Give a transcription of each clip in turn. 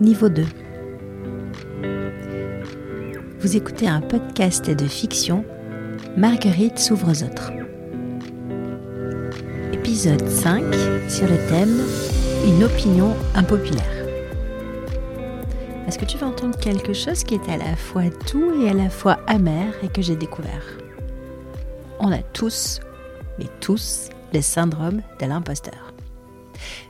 niveau 2. Vous écoutez un podcast de fiction, Marguerite s'ouvre aux autres. Épisode 5 sur le thème Une opinion impopulaire. Est-ce que tu vas entendre quelque chose qui est à la fois doux et à la fois amer et que j'ai découvert? On a tous, mais tous, le syndrome de l'imposteur.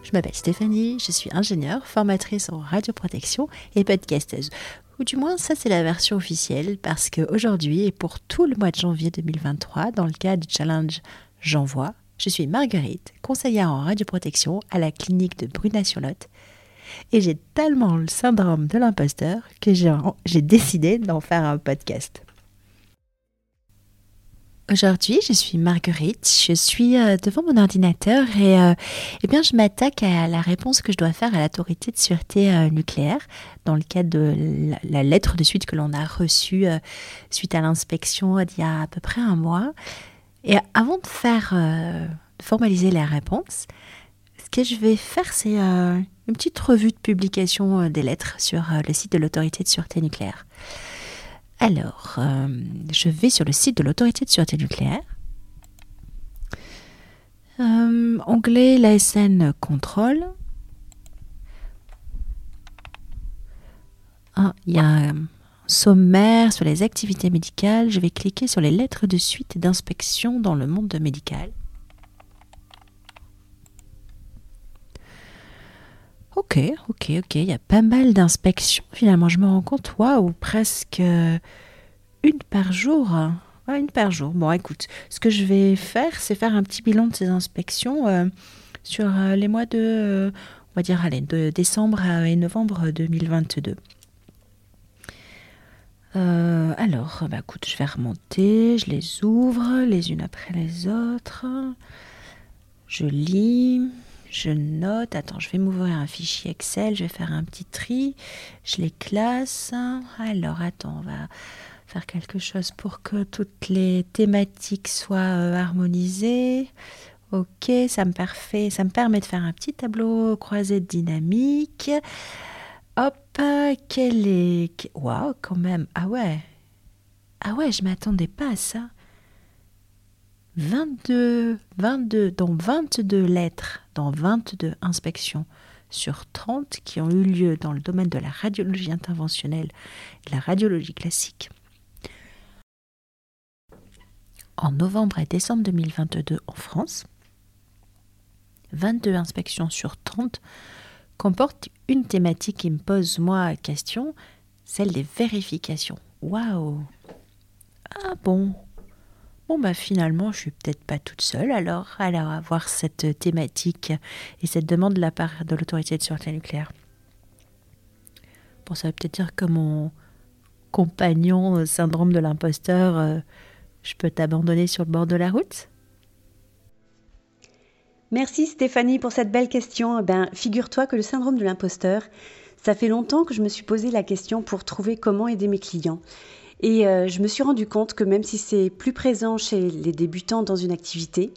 Je m'appelle Stéphanie, je suis ingénieure, formatrice en radioprotection et podcasteuse. Ou du moins, ça c'est la version officielle parce qu'aujourd'hui et pour tout le mois de janvier 2023, dans le cadre du challenge J'envoie, je suis Marguerite, conseillère en radioprotection à la clinique de Bruna-sur-Lot. Et j'ai tellement le syndrome de l'imposteur que j'ai décidé d'en faire un podcast. Aujourd'hui, je suis Marguerite, je suis euh, devant mon ordinateur et euh, eh bien, je m'attaque à la réponse que je dois faire à l'autorité de sûreté euh, nucléaire dans le cadre de la, lettre de suite que l'on a reçue suite à l'inspection il y a à peu près un mois. Et avant de faire, de formaliser la réponse, ce que je vais faire, c'est une petite revue de publication des lettres sur le site de l'autorité de sûreté nucléaire. Alors, euh, je vais sur le site de l'autorité de sûreté nucléaire. Euh, onglet l'ASN contrôle. Ah, il y a un sommaire sur les activités médicales. Je vais cliquer sur les lettres de suite d'inspection dans le monde médical. Ok, ok, ok. Il y a pas mal d'inspections. Finalement, je me rends compte, waouh, presque euh, une par jour. une par jour. Bon, écoute, ce que je vais faire, c'est faire un petit bilan de ces inspections euh, sur euh, les mois de, on va dire, allez, de décembre et novembre 2022. alors, bah, écoute, je vais remonter, je les ouvre les unes après les autres. Je lis. Je note, attends, je vais m'ouvrir un fichier Excel, je vais faire un petit tri, je les classe. Alors, attends, on va faire quelque chose pour que toutes les thématiques soient euh, harmonisées. Ok, ça me, parfait, ça me permet de faire un petit tableau croisé de dynamique. Hop, quel est... Waouh, quand même. Ah ouais. Ah ouais, je m'attendais pas à ça. 22, 22, dans 22 lettres, dans 22 inspections sur 30 qui ont eu lieu dans le domaine de la radiologie interventionnelle de la radiologie classique. En novembre et décembre 2022 en France, 22 inspections sur 30 comportent une thématique qui me pose moi question, celle des vérifications. Waouh Ah bon? Bon, bah finalement, je suis peut-être pas toute seule alors, à avoir cette thématique et cette demande de la part de l'autorité de sûreté nucléaire. Bon, ça peut-être dire que mon compagnon syndrome de l'imposteur, euh, je peux t'abandonner sur le bord de la route? Merci Stéphanie pour cette belle question. Eh ben, figure-toi que le syndrome de l'imposteur, ça fait longtemps que je me suis posé la question pour trouver comment aider mes clients. Et euh, je me suis rendu compte que même si c'est plus présent chez les débutants dans une activité,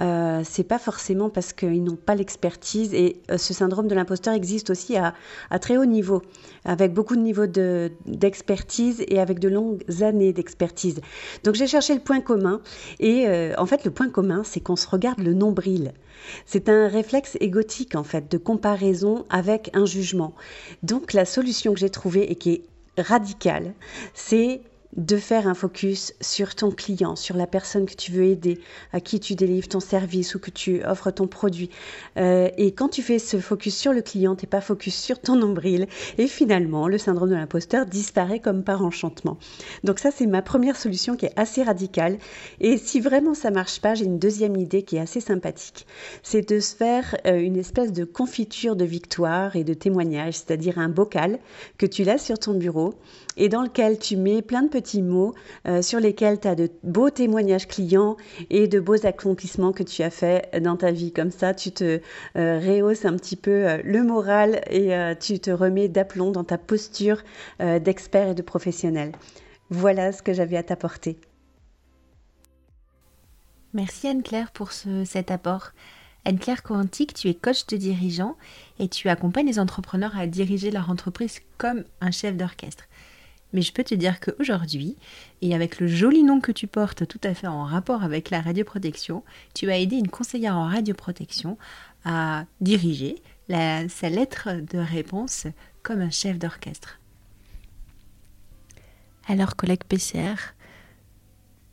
euh, c'est pas forcément parce qu'ils n'ont pas l'expertise et euh, ce syndrome de l'imposteur existe aussi à, très haut niveau, avec beaucoup de niveaux d'expertise et avec de longues années d'expertise. Donc j'ai cherché le point commun et en fait le point commun c'est qu'on se regarde le nombril. C'est un réflexe égotique en fait de comparaison avec un jugement. Donc la solution que j'ai trouvée et qui est radical, c'est de faire un focus sur ton client, sur la personne que tu veux aider, à qui tu délivres ton service ou que tu offres ton produit. Euh, et quand tu fais ce focus sur le client, tu n'es pas focus sur ton nombril. Et finalement, le syndrome de l'imposteur disparaît comme par enchantement. Donc ça, c'est ma première solution qui est assez radicale. Et si vraiment ça marche pas, j'ai une deuxième idée qui est assez sympathique. C'est de se faire euh, une espèce de confiture de victoire et de témoignage, c'est-à-dire un bocal que tu laisses sur ton bureau et dans lequel tu mets plein de petits mots euh, sur lesquels tu as de beaux témoignages clients et de beaux accomplissements que tu as fait dans ta vie. Comme ça, tu te euh, rehausses un petit peu euh, le moral et tu te remets d'aplomb dans ta posture d'expert et de professionnel. Voilà ce que j'avais à t'apporter. Merci Anne-Claire pour cet apport. Anne-Claire Coantic, tu es coach de dirigeants et tu accompagnes les entrepreneurs à diriger leur entreprise comme un chef d'orchestre. Mais je peux te dire qu'aujourd'hui, et avec le joli nom que tu portes tout à fait en rapport avec la radioprotection, tu as aidé une conseillère en radioprotection à diriger sa lettre de réponse comme un chef d'orchestre. Alors, collègue PCR,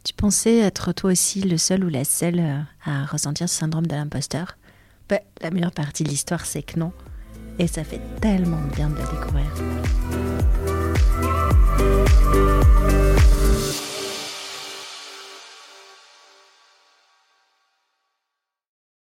tu pensais être toi aussi le seul ou la seule euh, à ressentir ce syndrome de l'imposteur ben, La meilleure partie de l'histoire, c'est que non. Et ça fait tellement bien de le découvrir. Música